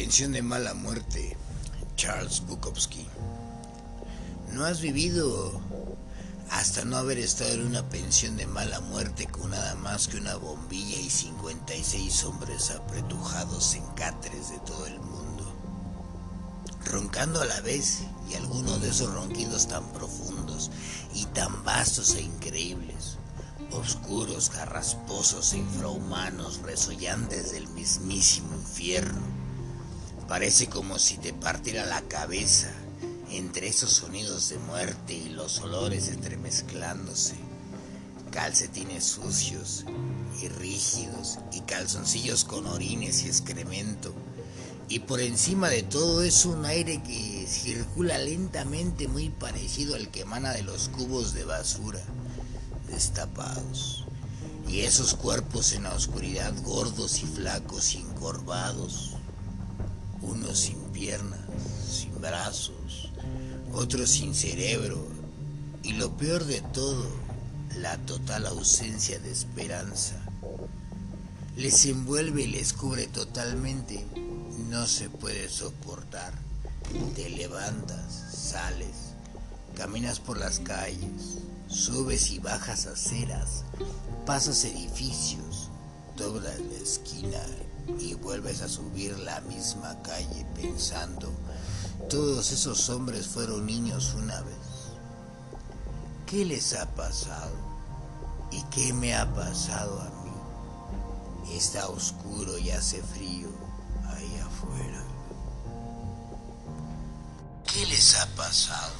pensión de mala muerte, Charles Bukowski. No has vivido hasta no haber estado en una pensión de mala muerte con nada más que una bombilla y 56 hombres apretujados en cáteres de todo el mundo, roncando a la vez y algunos de esos ronquidos tan profundos y tan vastos e increíbles, oscuros, carrasposos e infrahumanos, resollantes del mismísimo infierno. Parece como si te partiera la cabeza entre esos sonidos de muerte y los olores entremezclándose, calcetines sucios y rígidos y calzoncillos con orines y excremento, y por encima de todo es un aire que circula lentamente muy parecido al que emana de los cubos de basura destapados, y esos cuerpos en la oscuridad gordos y flacos y encorvados, sin piernas, sin brazos, otros sin cerebro y lo peor de todo, la total ausencia de esperanza. Les envuelve y les cubre totalmente, no se puede soportar. Te levantas, sales, caminas por las calles, subes y bajas aceras, pasas edificios, doblas la esquina y vuelves a subir la misma calle pensando, todos esos hombres fueron niños una vez. ¿Qué les ha pasado? ¿Y qué me ha pasado a mí? Está oscuro y hace frío ahí afuera. ¿Qué les ha pasado?